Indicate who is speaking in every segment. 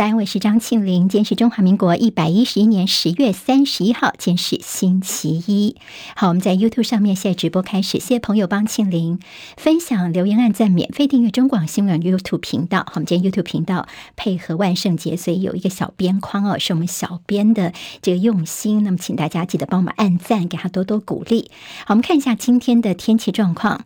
Speaker 1: 早安，我是张庆玲。今天是中华民国一百一十一年十月三十一号，今天是星期一。好，我们在 YouTube 上面现在直播开始，谢谢朋友帮庆玲分享、留言、按赞、免费订阅中广新闻 YouTube 频道。好，我们今天 YouTube 频道配合万圣节，所以有一个小边框哦，是我们小编的这个用心。那么，请大家记得帮我们按赞，给他多多鼓励。好，我们看一下今天的天气状况。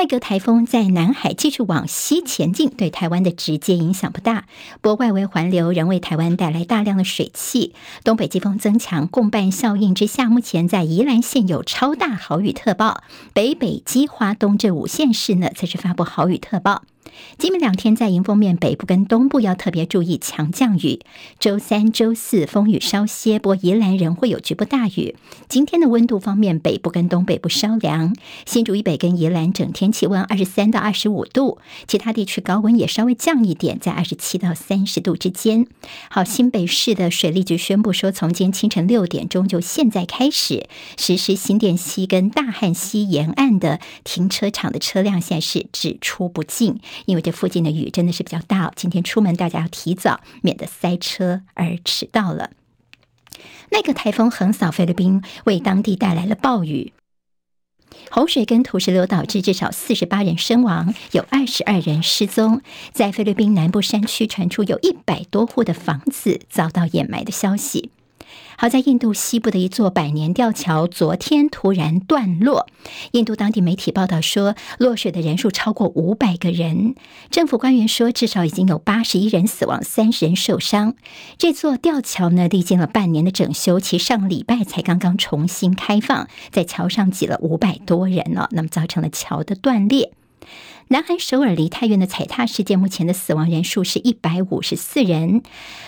Speaker 1: 奈格台风在南海继续往西前进，对台湾的直接影响不大。不过，外围环流仍为台湾带来大量的水汽，东北季风增强，共伴效应之下，目前在宜兰县有超大豪雨特报，北北基花东这五县市呢，则是发布豪雨特报。今明两天在迎风面北部跟东部要特别注意强降雨。周三、周四风雨稍歇，不过宜兰仍会有局部大雨。今天的温度方面，北部跟东北部稍凉，新竹以北跟宜兰整天气温二十三到二十五度，其他地区高温也稍微降一点，在二十七到三十度之间。好，新北市的水利局宣布说，从今天清晨六点钟就现在开始实施新店溪跟大汉溪沿岸的停车场的车辆现在是只出不进。因为这附近的雨真的是比较大，今天出门大家要提早，免得塞车而迟到了。那个台风横扫菲律宾，为当地带来了暴雨、洪水跟土石流，导致至少四十八人身亡，有二十二人失踪。在菲律宾南部山区传出有一百多户的房子遭到掩埋的消息。好在印度西部的一座百年吊桥昨天突然断落，印度当地媒体报道说，落水的人数超过五百个人。政府官员说，至少已经有八十一人死亡，三十人受伤。这座吊桥呢，历经了半年的整修，其上礼拜才刚刚重新开放，在桥上挤了五百多人呢，那么造成了桥的断裂。南韩首尔梨泰院的踩踏事件，目前的死亡人数是一百五十四人。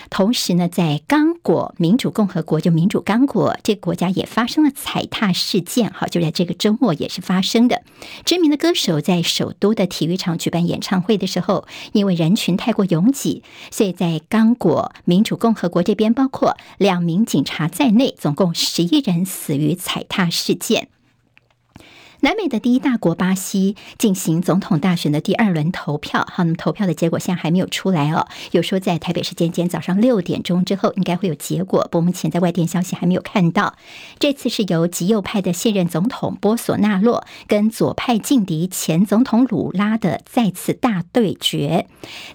Speaker 1: 同时呢，在刚果民主共和国，就民主刚果这国家也发生了踩踏事件。好，就在这个周末也是发生的。知名的歌手在首都的体育场举办演唱会的时候，因为人群太过拥挤，所以在刚果民主共和国这边，包括两名警察在内，总共十一人死于踩踏事件。南美的第一大国巴西进行总统大选的第二轮投票，好，那么投票的结果现在还没有出来哦。有说在台北时间今天早上六点钟之后应该会有结果，不过目前在外电消息还没有看到。这次是由极右派的现任总统波索纳洛跟左派劲敌前总统鲁拉的再次大对决。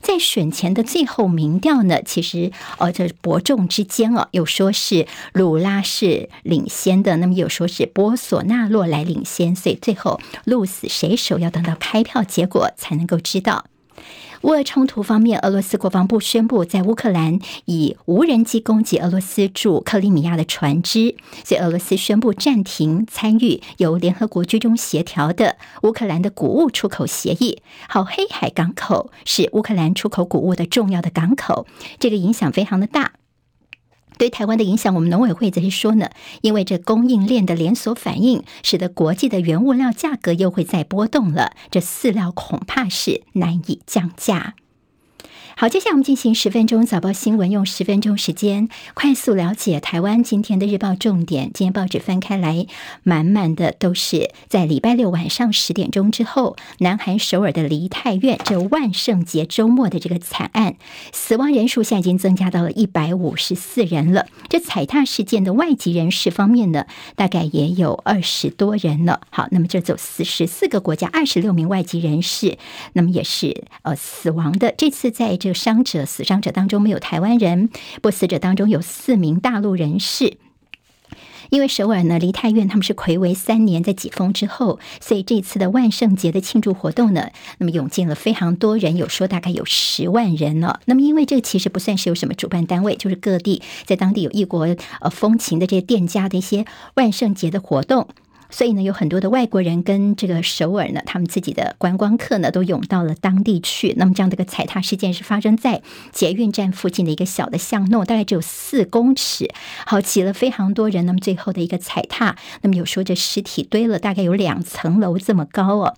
Speaker 1: 在选前的最后民调呢，其实呃这伯仲之间哦，有说是鲁拉是领先的，那么有说是波索纳洛来领先，所以。最后鹿死谁手，要等到开票结果才能够知道。乌俄冲突方面，俄罗斯国防部宣布，在乌克兰以无人机攻击俄罗斯驻克里米亚的船只，所以俄罗斯宣布暂停参与由联合国居中协调的乌克兰的谷物出口协议。好，黑海港口是乌克兰出口谷物的重要的港口，这个影响非常的大。对台湾的影响，我们农委会则是说呢，因为这供应链的连锁反应，使得国际的原物料价格又会再波动了，这饲料恐怕是难以降价。好，接下来我们进行十分钟早报新闻，用十分钟时间快速了解台湾今天的日报重点。今天报纸翻开来，满满的都是在礼拜六晚上十点钟之后，南韩首尔的梨泰院这万圣节周末的这个惨案，死亡人数现在已经增加到了一百五十四人了。这踩踏事件的外籍人士方面呢，大概也有二十多人了。好，那么这走四十四个国家二十六名外籍人士，那么也是呃死亡的。这次在这。伤者、死伤者当中没有台湾人，不死者当中有四名大陆人士。因为首尔呢，梨泰院他们是睽违三年在解封之后，所以这次的万圣节的庆祝活动呢，那么涌进了非常多人，有说大概有十万人了。那么因为这其实不算是有什么主办单位，就是各地在当地有异国呃风情的这些店家的一些万圣节的活动。所以呢，有很多的外国人跟这个首尔呢，他们自己的观光客呢，都涌到了当地去。那么这样的一个踩踏事件是发生在捷运站附近的一个小的巷弄，大概只有四公尺，好挤了非常多人。那么最后的一个踩踏，那么有说这尸体堆了大概有两层楼这么高哦。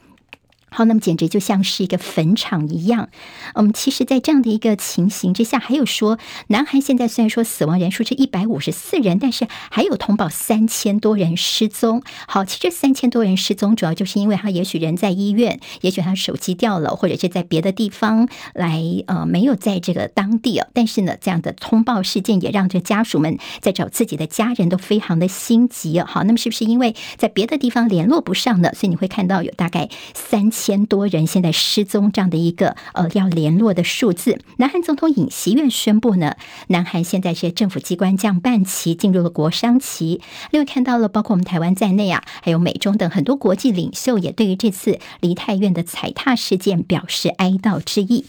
Speaker 1: 好，那么简直就像是一个坟场一样。嗯，其实，在这样的一个情形之下，还有说，南韩现在虽然说死亡人数是一百五十四人，但是还有通报三千多人失踪。好，其实三千多人失踪，主要就是因为他也许人在医院，也许他手机掉了，或者是在别的地方来，呃，没有在这个当地哦。但是呢，这样的通报事件也让这家属们在找自己的家人都非常的心急哦。好，那么是不是因为在别的地方联络不上呢？所以你会看到有大概三千。千多人现在失踪这样的一个呃要联络的数字，南韩总统尹锡悦宣布呢，南韩现在是政府机关降半旗，进入了国商旗。另外看到了包括我们台湾在内啊，还有美中等很多国际领袖也对于这次梨泰院的踩踏事件表示哀悼之意。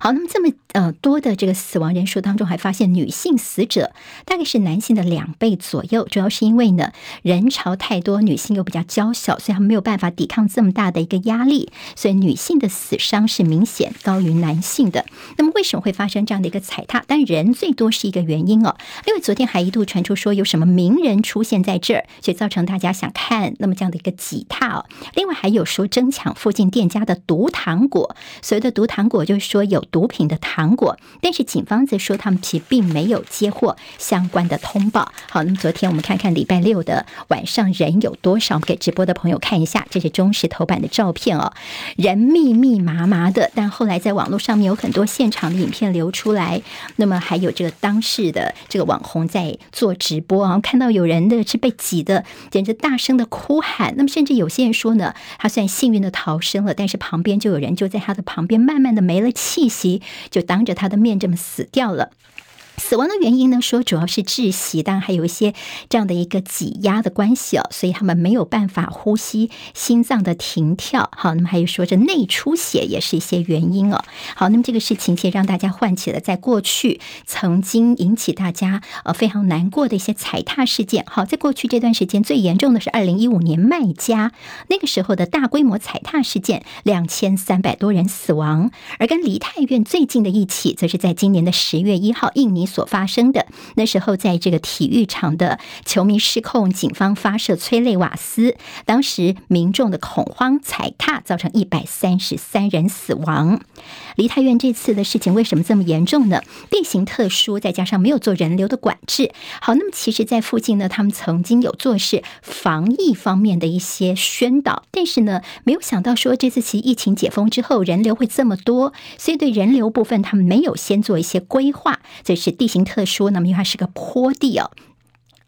Speaker 1: 好，那么这么呃多的这个死亡人数当中，还发现女性死者大概是男性的两倍左右，主要是因为呢人潮太多，女性又比较娇小，所以她们没有办法抵抗这么大的一个压力，所以女性的死伤是明显高于男性的。那么为什么会发生这样的一个踩踏？但人最多是一个原因哦。因为昨天还一度传出说有什么名人出现在这儿，所以造成大家想看那么这样的一个挤踏哦。另外还有说争抢附近店家的毒糖果，所谓的毒糖果就是说有。毒品的糖果，但是警方则说他们其实并没有接获相关的通报。好，那么昨天我们看看礼拜六的晚上人有多少？给直播的朋友看一下，这是中时头版的照片哦，人密密麻麻的。但后来在网络上面有很多现场的影片流出来，那么还有这个当事的这个网红在做直播啊，看到有人的是被挤的，简直大声的哭喊。那么甚至有些人说呢，他虽然幸运的逃生了，但是旁边就有人就在他的旁边慢慢的没了气息。就当着他的面这么死掉了。死亡的原因呢？说主要是窒息，当然还有一些这样的一个挤压的关系哦，所以他们没有办法呼吸，心脏的停跳。好，那么还有说这内出血也是一些原因哦。好，那么这个事情其实让大家唤起了在过去曾经引起大家呃非常难过的一些踩踏事件。好，在过去这段时间最严重的是二零一五年麦加那个时候的大规模踩踏事件，两千三百多人死亡。而跟梨泰院最近的一起，则是在今年的十月一号，印尼。所发生的那时候，在这个体育场的球迷失控，警方发射催泪瓦斯，当时民众的恐慌踩踏，造成一百三十三人死亡。梨泰院这次的事情为什么这么严重呢？地形特殊，再加上没有做人流的管制。好，那么其实，在附近呢，他们曾经有做是防疫方面的一些宣导，但是呢，没有想到说这次其疫情解封之后，人流会这么多，所以对人流部分，他们没有先做一些规划，这是。地形特殊，那么因为它是个坡地哦。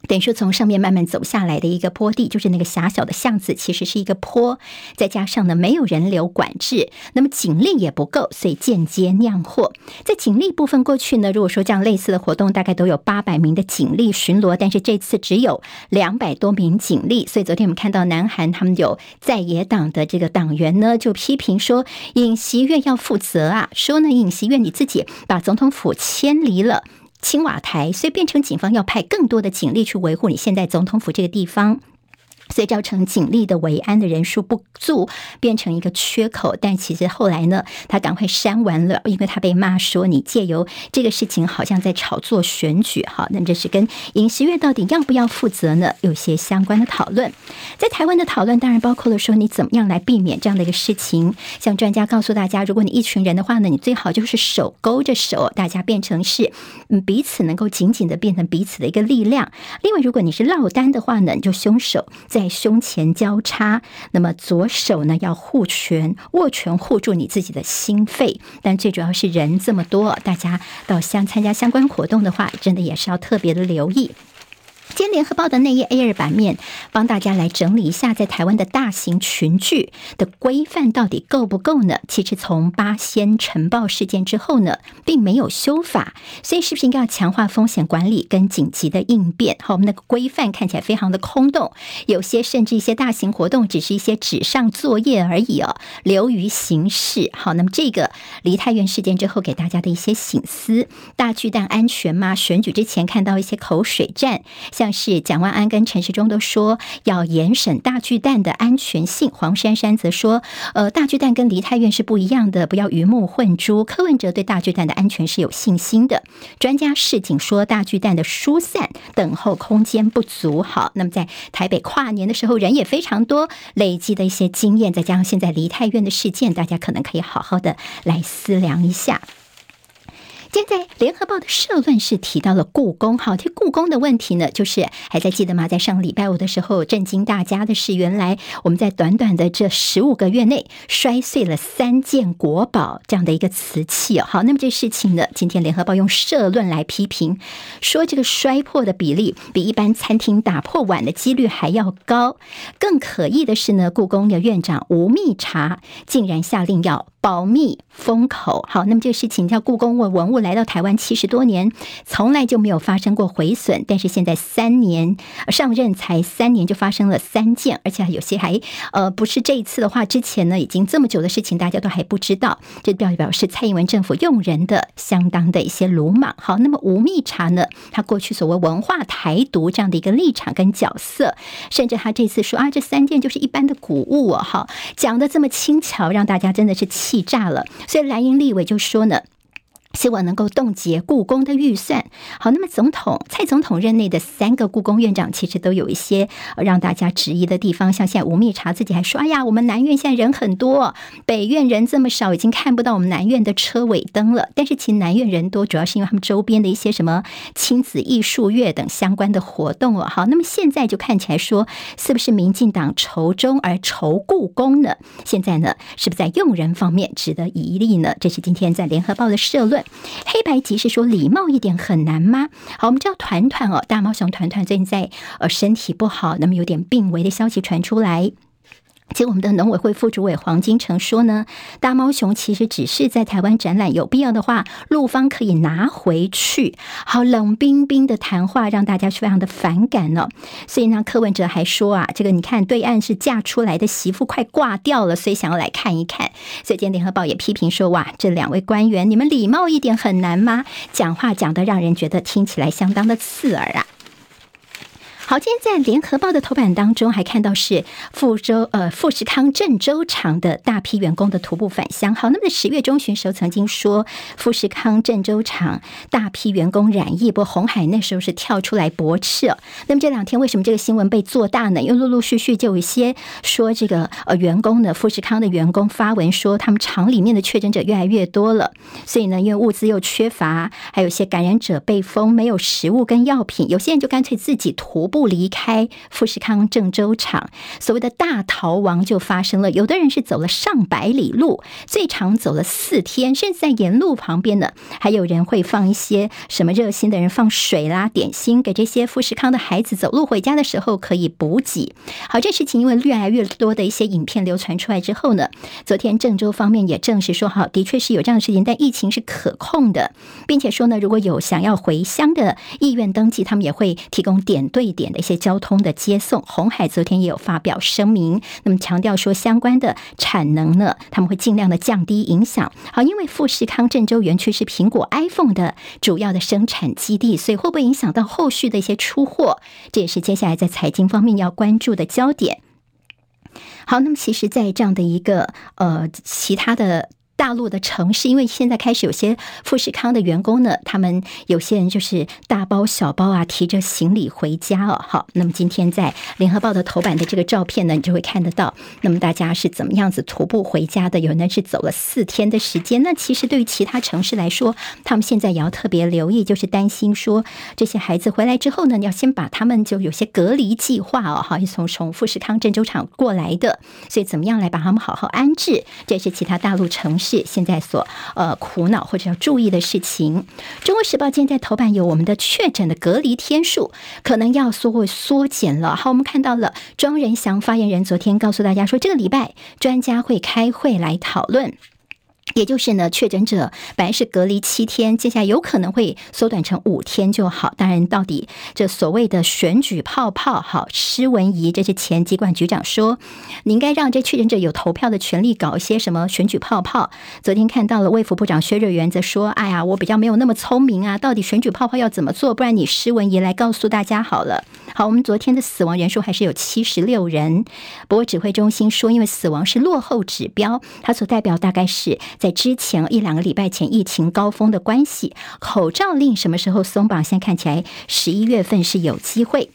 Speaker 1: 等于说，从上面慢慢走下来的一个坡地，就是那个狭小的巷子，其实是一个坡，再加上呢没有人流管制，那么警力也不够，所以间接酿祸。在警力部分，过去呢，如果说这样类似的活动，大概都有八百名的警力巡逻，但是这次只有两百多名警力。所以昨天我们看到南韩他们有在野党的这个党员呢，就批评说尹锡悦要负责啊，说呢尹锡悦你自己把总统府迁离了。青瓦台，所以变成警方要派更多的警力去维护你现在总统府这个地方。所以造成警力的维安的人数不足，变成一个缺口。但其实后来呢，他赶快删完了，因为他被骂说你借由这个事情好像在炒作选举。好，那这是跟尹锡悦到底要不要负责呢？有些相关的讨论。在台湾的讨论当然包括了说你怎么样来避免这样的一个事情。像专家告诉大家，如果你一群人的话呢，你最好就是手勾着手，大家变成是嗯彼此能够紧紧的变成彼此的一个力量。另外，如果你是落单的话呢，你就凶手在。在胸前交叉，那么左手呢要护拳，握拳护住你自己的心肺。但最主要是人这么多，大家到相参加相关活动的话，真的也是要特别的留意。先联合报的内页 A 二版面，帮大家来整理一下，在台湾的大型群聚的规范到底够不够呢？其实从八仙尘爆事件之后呢，并没有修法，所以是不是应该要强化风险管理跟紧急的应变？好，我们那个规范看起来非常的空洞，有些甚至一些大型活动只是一些纸上作业而已哦，流于形式。好，那么这个梨泰院事件之后给大家的一些醒思：大巨蛋安全吗？选举之前看到一些口水战。像是蒋万安跟陈时中都说要严审大巨蛋的安全性，黄珊珊则说，呃，大巨蛋跟梨泰院是不一样的，不要鱼目混珠。柯文哲对大巨蛋的安全是有信心的，专家示警说大巨蛋的疏散等候空间不足。好，那么在台北跨年的时候人也非常多，累积的一些经验，再加上现在梨泰院的事件，大家可能可以好好的来思量一下。现在联合报的社论是提到了故宫，好，这故宫的问题呢，就是还在记得吗？在上礼拜五的时候，震惊大家的是，原来我们在短短的这十五个月内摔碎了三件国宝这样的一个瓷器哦。好，那么这事情呢，今天联合报用社论来批评，说这个摔破的比例比一般餐厅打破碗的几率还要高。更可疑的是呢，故宫的院长吴密察竟然下令要保密封口。好，那么这个事情叫故宫文物。来到台湾七十多年，从来就没有发生过毁损，但是现在三年上任才三年就发生了三件，而且有些还呃不是这一次的话，之前呢已经这么久的事情，大家都还不知道，这表表示蔡英文政府用人的相当的一些鲁莽。好，那么吴密察呢，他过去所谓文化台独这样的一个立场跟角色，甚至他这次说啊，这三件就是一般的古物哦，好，讲的这么轻巧，让大家真的是气炸了。所以蓝营立委就说呢。希望能够冻结故宫的预算。好，那么总统蔡总统任内的三个故宫院长，其实都有一些让大家质疑的地方。像现在吴密察自己还说：“哎呀，我们南院现在人很多，北院人这么少，已经看不到我们南院的车尾灯了。”但是其实南院人多，主要是因为他们周边的一些什么亲子艺术月等相关的活动哦。好，那么现在就看起来说，是不是民进党仇中而仇故宫呢？现在呢，是不是在用人方面值得疑虑呢？这是今天在联合报的社论。黑白集是说礼貌一点很难吗？好，我们知道团团哦，大猫熊团团最近在呃身体不好，那么有点病危的消息传出来。结果我们的农委会副主委黄金城说呢，大猫熊其实只是在台湾展览，有必要的话，陆方可以拿回去。好，冷冰冰的谈话让大家非常的反感呢、所以呢，柯文哲还说啊，这个你看对岸是嫁出来的媳妇快挂掉了，所以想要来看一看。所以今天联合报也批评说，哇，这两位官员，你们礼貌一点很难吗？讲话讲得让人觉得听起来相当的刺耳啊。好，今天在联合报的头版当中，还看到是富州呃富士康郑州厂的大批员工的徒步返乡。好，那么在十月中旬时候曾经说富士康郑州厂大批员工染疫，不过红海那时候是跳出来驳斥。那么这两天为什么这个新闻被做大呢？因为陆陆续续就有一些说这个呃员工呢，富士康的员工发文说他们厂里面的确诊者越来越多了，所以呢，因为物资又缺乏，还有一些感染者被封，没有食物跟药品，有些人就干脆自己徒步。不离开富士康郑州厂，所谓的大逃亡就发生了。有的人是走了上百里路，最长走了四天，甚至在沿路旁边呢，还有人会放一些什么热心的人放水啦、点心给这些富士康的孩子，走路回家的时候可以补给。好，这事情因为越来越多的一些影片流传出来之后呢，昨天郑州方面也证实说，好，的确是有这样的事情，但疫情是可控的，并且说呢，如果有想要回乡的意愿登记，他们也会提供点对点的一些交通的接送，红海昨天也有发表声明，那么强调说相关的产能呢，他们会尽量的降低影响。好，因为富士康郑州园区是苹果 iPhone 的主要的生产基地，所以会不会影响到后续的一些出货？这也是接下来在财经方面要关注的焦点。好，那么其实，在这样的一个呃其他的。大陆的城市，因为现在开始有些富士康的员工呢，他们有些人就是大包小包啊，提着行李回家哦。好，那么今天在联合报的头版的这个照片呢，你就会看得到，那么大家是怎么样子徒步回家的？有人是走了四天的时间。那其实对于其他城市来说，他们现在也要特别留意，就是担心说这些孩子回来之后呢，你要先把他们就有些隔离计划哦。好，从从富士康郑州厂过来的，所以怎么样来把他们好好安置？这是其他大陆城市。是现在所呃苦恼或者要注意的事情。中国时报现在头版有我们的确诊的隔离天数可能要缩会缩减了。好，我们看到了庄仁祥发言人昨天告诉大家说，这个礼拜专家会开会来讨论。也就是呢，确诊者本来是隔离七天，接下来有可能会缩短成五天就好。当然，到底这所谓的选举泡泡，好，施文仪这是前疾管局长说，你应该让这确诊者有投票的权利，搞一些什么选举泡泡。昨天看到了卫福部长薛瑞元则说，哎呀，我比较没有那么聪明啊，到底选举泡泡要怎么做？不然你施文仪来告诉大家好了。好，我们昨天的死亡人数还是有七十六人，不过指挥中心说，因为死亡是落后指标，它所代表大概是。在之前一两个礼拜前疫情高峰的关系，口罩令什么时候松绑？现在看起来十一月份是有机会。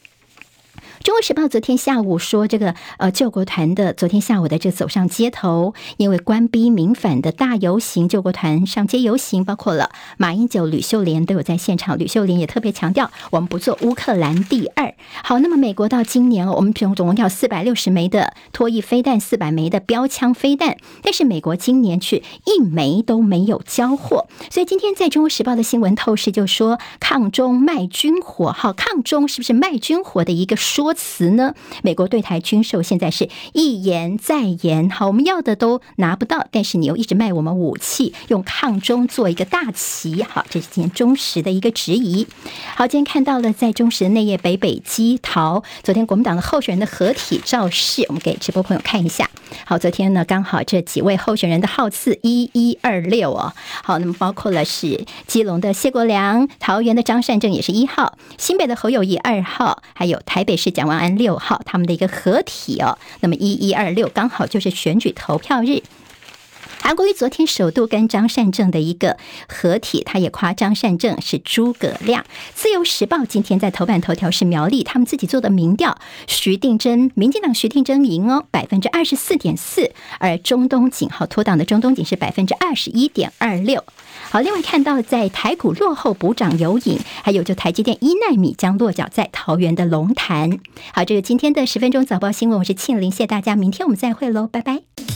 Speaker 1: 中国时报昨天下午说，这个呃救国团的昨天下午的这走上街头，因为官逼民反的大游行，救国团上街游行，包括了马英九、吕秀莲都有在现场。吕秀莲也特别强调，我们不做乌克兰第二。好，那么美国到今年我们总总共要四百六十枚的脱翼飞弹，四百枚的标枪飞弹，但是美国今年却一枚都没有交货。所以今天在中国时报的新闻透视就说，抗中卖军火，好，抗中是不是卖军火的一个说词呢？美国对台军售现在是一延再延，好，我们要的都拿不到，但是你又一直卖我们武器，用抗中做一个大旗，好，这是今天中时的一个质疑。好，今天看到了在中时的内页北北基桃，昨天国民党的候选人的合体造势，我们给直播朋友看一下。好，昨天呢刚好这几位候选人的号次一一二六哦，好，那么包括了是基隆的谢国梁，桃园的张善政也是一号，新北的侯友谊二号，还有台北市蒋万安六号，他们的一个合体哦，那么一一二六刚好就是选举投票日。韩国瑜昨天首度跟张善政的一个合体，他也夸张善政是诸葛亮。自由时报今天在头版头条是苗栗他们自己做的民调，徐定真，民进党徐定真赢哦，百分之二十四点四，而中东锦号脱党的中东锦是百分之二十一点二六。好，另外看到在台股落后补涨有影，还有就台积电一纳米将落脚在桃园的龙潭。好，这个今天的十分钟早报新闻，我是庆玲，谢谢大家，明天我们再会喽，拜拜。